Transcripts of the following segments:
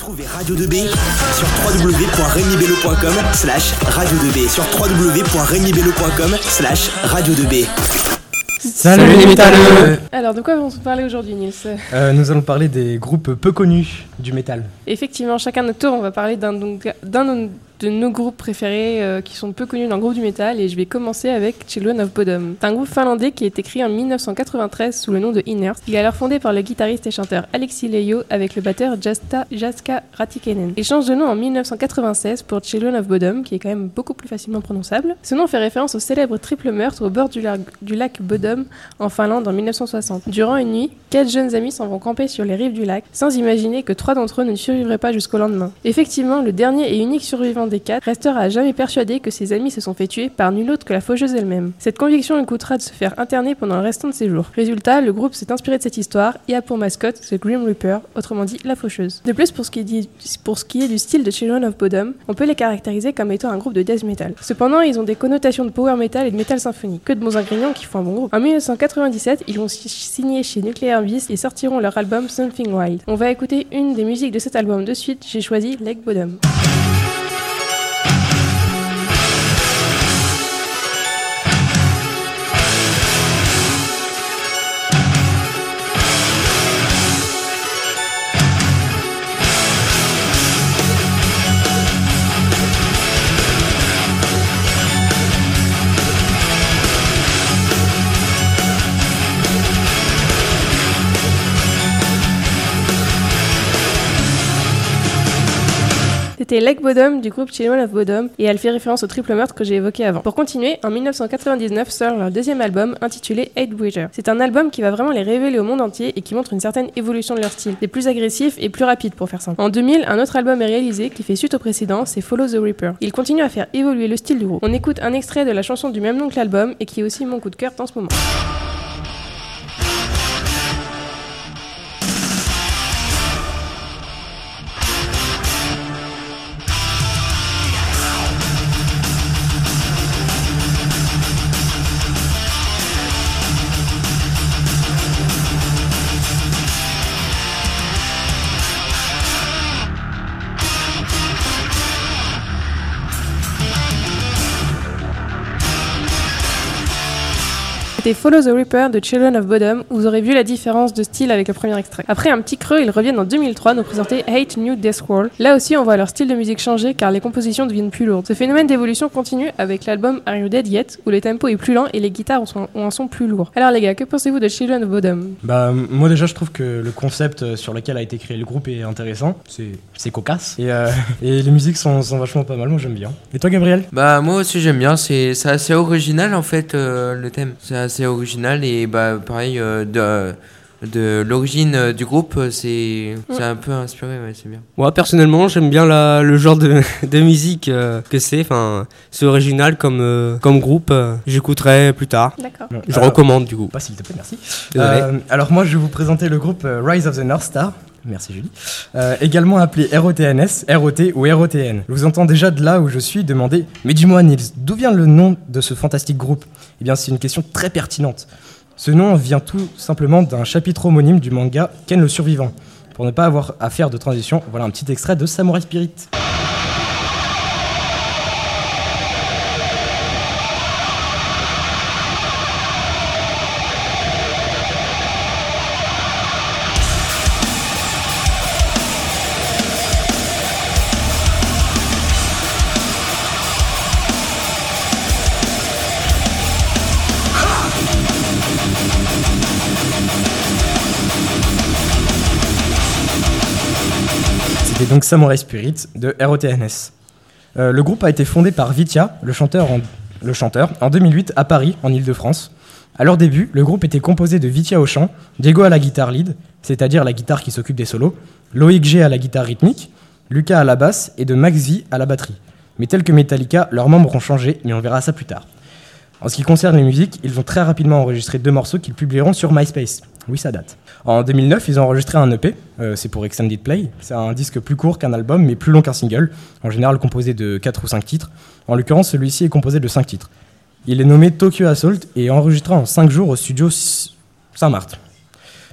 Retrouvez Radio 2B sur www.regnibello.com slash radio 2B sur www.regnibello.com slash radio 2B. Salut les métalleux Alors, de quoi vont nous parler aujourd'hui, Nils Euh, Nous allons parler des groupes peu connus du métal. Effectivement, chacun notre tour, on va parler d'un donc- d'un de nos groupes préférés euh, qui sont peu connus dans le groupe du métal et je vais commencer avec Children of Bodom. C'est un groupe finlandais qui a été créé en 1993 sous le nom de Inert. Il est alors fondé par le guitariste et chanteur Alexis Leijo avec le batteur Jasta, Jaska Ratikkanen. Il change de nom en 1996 pour Children of Bodom qui est quand même beaucoup plus facilement prononçable. Ce nom fait référence au célèbre triple meurtre au bord du, du lac Bodom en Finlande en 1960. Durant une nuit, quatre jeunes amis s'en vont camper sur les rives du lac sans imaginer que trois d'entre eux ne survivraient pas jusqu'au lendemain. Effectivement, le dernier et unique survivant restera à jamais persuadé que ses amis se sont fait tuer par nul autre que la faucheuse elle-même. Cette conviction lui coûtera de se faire interner pendant le restant de ses jours. Résultat, le groupe s'est inspiré de cette histoire et a pour mascotte The Grim Reaper, autrement dit la faucheuse. De plus, pour ce qui est, du style de Children of Bodom, on peut les caractériser comme étant un groupe de death metal. Cependant, ils ont des connotations de power metal et de metal symphonique. Que de bons ingrédients qui font un bon groupe. En 1997, ils vont si- signer chez Nuclear Beast et sortiront leur album Something Wild. On va écouter une des musiques de cet album de suite, j'ai choisi Leg Bottom. C'était Leg Bottom du groupe Children of Bodom et elle fait référence au triple meurtre que j'ai évoqué avant. Pour continuer, en 1999 sort leur deuxième album intitulé Hatebreeder. C'est un album qui va vraiment les révéler au monde entier et qui montre une certaine évolution de leur style. C'est plus agressif et plus rapide pour faire simple. En 2000, un autre album est réalisé qui fait suite au précédent, c'est Follow the Reaper. Il continue à faire évoluer le style du groupe. On écoute un extrait de la chanson du même nom que l'album et qui est aussi mon coup de cœur dans ce moment. C'était Follow the Reaper de Children of Bodom, où vous aurez vu la différence de style avec le premier extrait. Après un petit creux, ils reviennent en 2003 nous présenter Hate New Death Scroll. Là aussi, on voit leur style de musique changer car les compositions deviennent plus lourdes. Ce phénomène d'évolution continue avec l'album Are You Dead Yet, où le tempo est plus lent et les guitares ont ont un son plus lourd. Alors les gars, que pensez-vous de Children of Bodom? Bah, moi déjà, je trouve que le concept euh, sur lequel a été créé le groupe est intéressant. C'est, c'est cocasse. Et, euh, et les musiques sont, sont vachement pas mal, moi j'aime bien. Et toi, Gabriel? Bah moi aussi j'aime bien, c'est c'est assez original en fait euh, le thème. C'est assez original et bah pareil euh, de, de l'origine euh, du groupe euh, c'est c'est un peu inspiré, ouais c'est bien. Moi personnellement j'aime bien la- le genre de, de musique euh, que c'est, enfin c'est original comme, euh, comme groupe, euh, j'écouterai plus tard. D'accord. Je Alors, recommande du coup. Pas s'il te plaît, merci. Euh, alors moi, je vais vous présenter le groupe Rise of the North Star. Merci Julie. Euh, également appelé ROTNS, ROT ou ROTN. Je vous entends déjà de là où je suis demander Mais dis-moi Nils, d'où vient le nom de ce fantastique groupe? Eh bien, c'est une question très pertinente. Ce nom vient tout simplement d'un chapitre homonyme du manga Ken le survivant. Pour ne pas avoir à faire de transition, voilà un petit extrait de Samurai Spirit. Donc Samurai Spirit de ROTNS. Euh, le groupe a été fondé par Vitya, le chanteur, en, le chanteur, en 2008 à Paris, en Ile-de-France. À leur début, le groupe était composé de Vitya au chant, Diego à la guitare lead, c'est-à-dire la guitare qui s'occupe des solos, Loïc G à la guitare rythmique, Lucas à la basse et de Max V à la batterie. Mais tel que Metallica, leurs membres ont changé, mais on verra ça plus tard. En ce qui concerne les musiques, ils ont très rapidement enregistré deux morceaux qu'ils publieront sur MySpace. Oui, ça date. En 2009, ils ont enregistré un EP, euh, c'est pour Extended Play. C'est un disque plus court qu'un album, mais plus long qu'un single, en général composé de 4 ou 5 titres. En l'occurrence, celui-ci est composé de 5 titres. Il est nommé Tokyo Assault et enregistré en 5 jours au studio S- Saint-Marthe.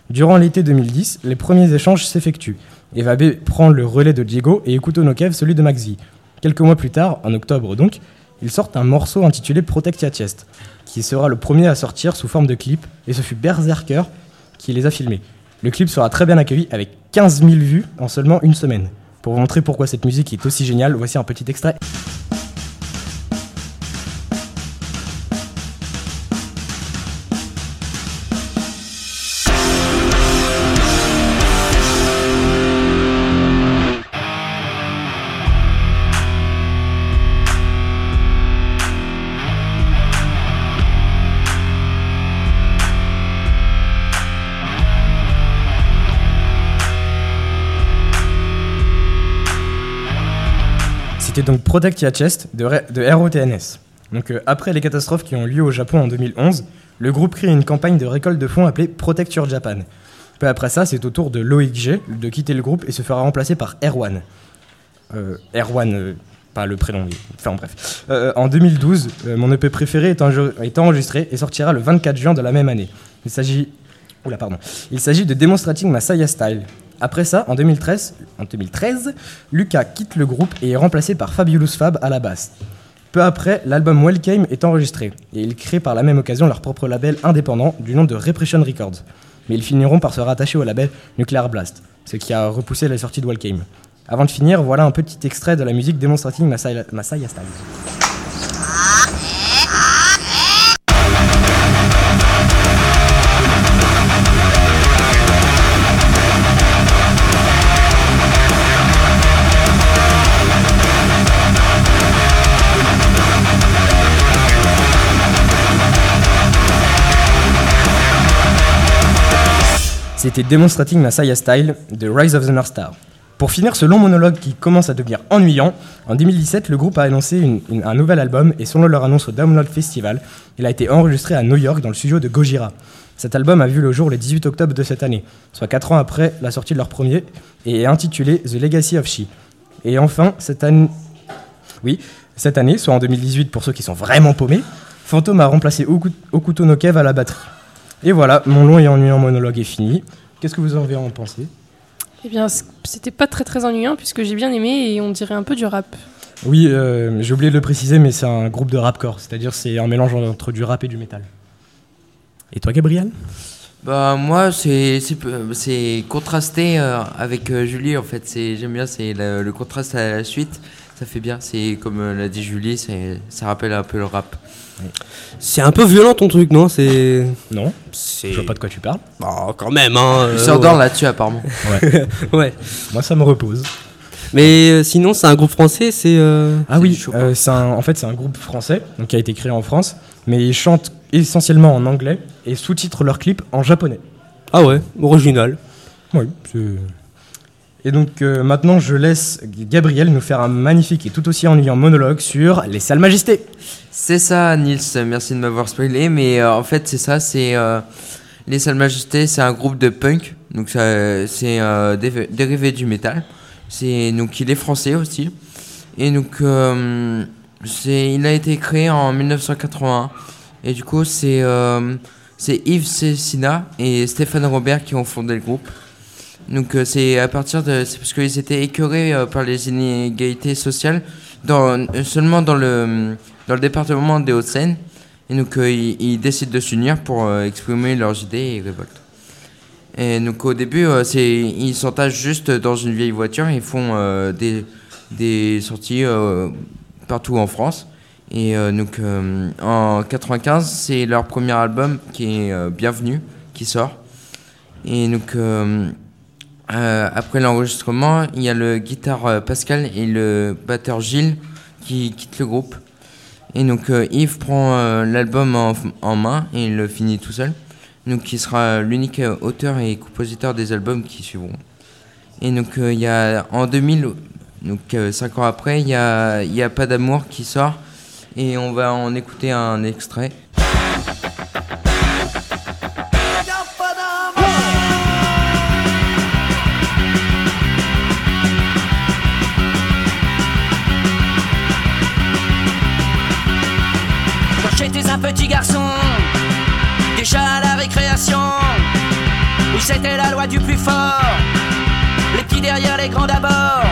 Durant l'été 2010, les premiers échanges s'effectuent. Eva B prend le relais de Diego et Ekuto no Kev celui de Maxi. Quelques mois plus tard, en octobre donc, ils sortent un morceau intitulé Protect Your Chest, qui sera le premier à sortir sous forme de clip, et ce fut Berserker qui les a filmés. Le clip sera très bien accueilli avec 15 000 vues en seulement une semaine. Pour vous montrer pourquoi cette musique est aussi géniale, voici un petit extrait. C'était donc Protect Your Chest de, ROTNS. Donc, euh, après les catastrophes qui ont lieu au Japon en 2011, le groupe crée une campagne de récolte de fonds appelée Protect Your Japan. Peu après ça, c'est au tour de Loïc G de quitter le groupe et se fera remplacer par Erwan. Euh, Erwan, euh, pas le prénom, mais- enfin bref. Euh, en 2012, euh, mon EP préféré est, enregistré et sortira le 24 juin de la même année. Il s'agit pardon. Il s'agit de Demonstrating Masaya Style. Après ça, en 2013, en 2013, Lucas quitte le groupe et est remplacé par Fabulous Fab à la basse. Peu après, l'album Welcome est enregistré et ils créent par la même occasion leur propre label indépendant du nom de Repression Records. Mais ils finiront par se rattacher au label Nuclear Blast, ce qui a repoussé la sortie de Welcome. Avant de finir, voilà un petit extrait de la musique Demonstrating Masaya, Masaya C'était Demonstrating Masaya Style de Rise of the North Star. Pour finir ce long monologue qui commence à devenir ennuyant, en 2017, le groupe a annoncé un nouvel album et selon leur annonce au Download Festival, il a été enregistré à New York dans le studio de Gojira. Cet album a vu le jour le 18 octobre de cette année, soit 4 ans après la sortie de leur premier, et est intitulé The Legacy of She. Et enfin, cette année, oui, cette année, soit en 2018 pour ceux qui sont vraiment paumés, Phantom a remplacé Oku- Okuto no Kev à la batterie. Et voilà, mon long et ennuyant monologue est fini. Qu'est-ce que vous en avez en pensé? Eh bien, c'était pas très très ennuyant puisque j'ai bien aimé et on dirait un peu du rap. Oui, euh, j'ai oublié de le préciser, mais c'est un groupe de rapcore, c'est-à-dire c'est un mélange entre du rap et du métal. Et toi, Gabriel? Bah moi c'est c'est peu- c'est contrasté euh, avec euh, Julie en fait c'est j'aime bien c'est le, le contraste à la suite ça fait bien c'est comme euh, l'a dit Julie c'est ça rappelle un peu le rap. C'est un peu violent ton truc, non? C'est. Non, C'est. je vois pas de quoi tu parles. Oh, quand même, hein. Il euh, ouais. là-dessus apparemment. Ouais. Moi, ça me repose. Mais euh, sinon, c'est un groupe français, c'est. euh, Ah oui, euh, c'est un- en fait, c'est un groupe français donc, qui a été créé en France, mais ils chantent essentiellement en anglais et sous-titrent leurs clips en japonais. Ah ouais, original. Oui, c'est- Et donc euh, maintenant, je laisse Gabriel nous faire un magnifique et tout aussi ennuyant monologue sur les salles majestés. C'est ça, Nils, merci de m'avoir spoilé, mais euh, en fait, c'est ça, c'est. euh, les Salles Majestés, c'est un groupe de punk, donc c'est dérivé du métal. C'est, donc il est français aussi. Et donc, il a été créé en 1981. Et du coup, c'est, c'est Yves Cessina et Stéphane Robert qui ont fondé le groupe. Donc euh, c'est à partir de c'est parce qu'ils étaient écœurés euh, par les inégalités sociales dans euh, seulement dans le dans le département des Hauts-de-Seine et donc ils, décident de s'unir pour exprimer leurs idées et révoltes. Et donc au début c'est ils s'entassent juste dans une vieille voiture et font des des sorties partout en France. Et donc en 95 c'est leur premier album qui est Bienvenue qui sort. Et donc euh, après l'enregistrement, il y a le guitare euh, Pascal et le batteur Gilles qui quittent le groupe. Et donc euh, Yves prend l'album en, main et le finit tout seul. Donc il sera l'unique auteur et compositeur des albums qui suivront. Et donc il y a en 2000, donc 5 ans après, il y a Pas d'amour qui sort et on va en écouter un extrait. C'était la loi du plus fort. Les petits derrière les grands d'abord.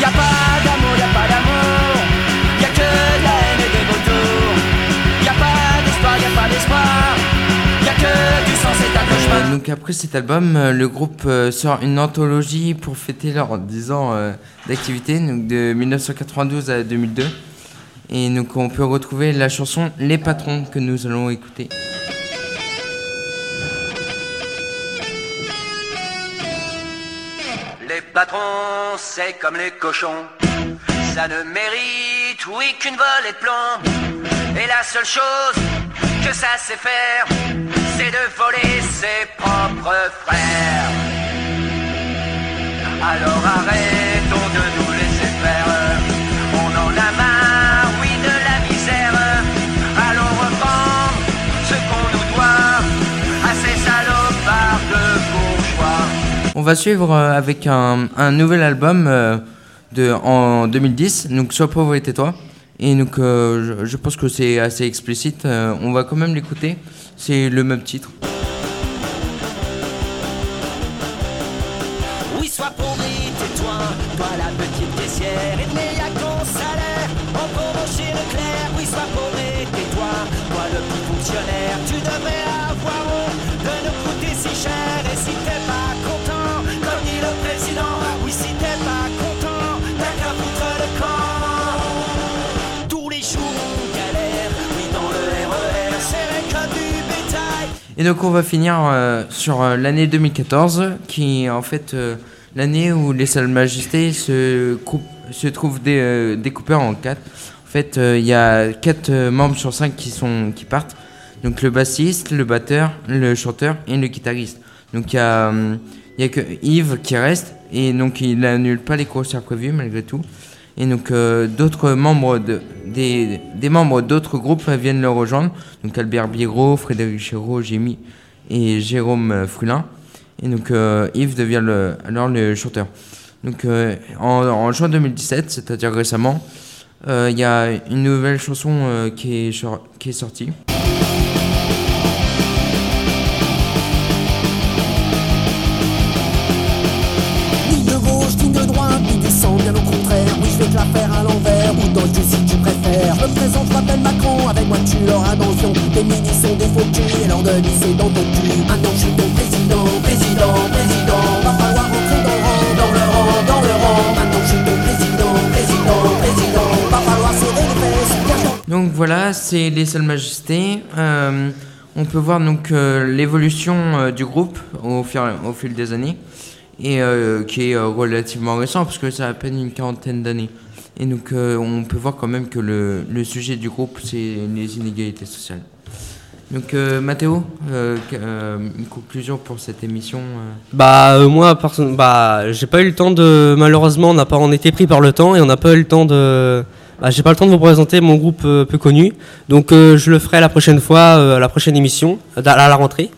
Y a pas d'amour, y a pas d'amour. Y a que de la haine et des vautours. Y a pas d'espoir, y a pas d'espoir. Y a que du sang, c'est un cauchemar. Euh, donc après cet album, euh, le groupe euh, sort une anthologie pour fêter leurs 10 ans d'activité, de 1992 à 2002. Et donc on peut retrouver la chanson Les Patrons que nous allons écouter. Patrons, c'est comme les cochons. Ça ne mérite, oui, qu'une volée de plomb. Et la seule chose que ça sait faire, c'est de voler ses propres frères. Alors arrêtons On va suivre euh, avec un, nouvel album euh, de, en 2010, donc Sois pauvre et tais-toi. Et donc euh, je, pense que c'est assez explicite, on va quand même l'écouter, c'est le même titre. Donc on va finir euh, sur euh, l'année 2014, qui est en fait euh, l'année où les salles majestés se, se trouvent dé- découpées en quatre. En fait, il y a quatre membres sur cinq qui, sont, qui partent. Donc le bassiste, le batteur, le chanteur et le guitariste. Donc il y, a, y a que Yves qui reste, et donc il n'annule pas les concerts prévus malgré tout. Et donc euh, d'autres membres de, des, membres d'autres groupes viennent le rejoindre. Donc Albert Biérot, Frédéric Chéreau, Jémy et Jérôme euh, Frulin. Et donc euh, Yves devient alors le chanteur. Donc en, juin 2017, c'est-à-dire récemment, il y a une nouvelle chanson qui est sortie. C'est les seules majestés. Euh, on peut voir donc euh, l'évolution euh, du groupe au fil, des années et qui est relativement récent parce que ça a à peine une quarantaine d'années. Et donc on peut voir quand même que le, sujet du groupe c'est les inégalités sociales. Donc euh, Mathéo, une conclusion pour cette émission. Bah moi bah j'ai pas eu le temps de malheureusement on n'a pas on était pris par le temps et on n'a pas eu le temps de bah, j'ai pas le temps de vous présenter mon groupe euh, peu connu donc euh, je le ferai la prochaine fois euh, à la prochaine émission euh, à la rentrée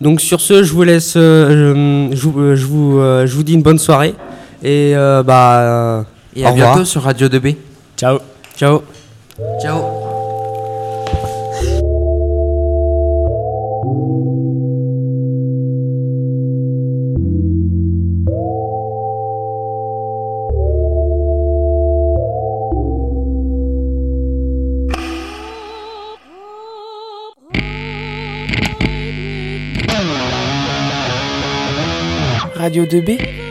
donc sur ce je vous laisse euh, je, je vous je vous euh, je vous dis une bonne soirée et euh, bah Et à bientôt sur Radio 2B. Ciao. ciao Ciao. 2B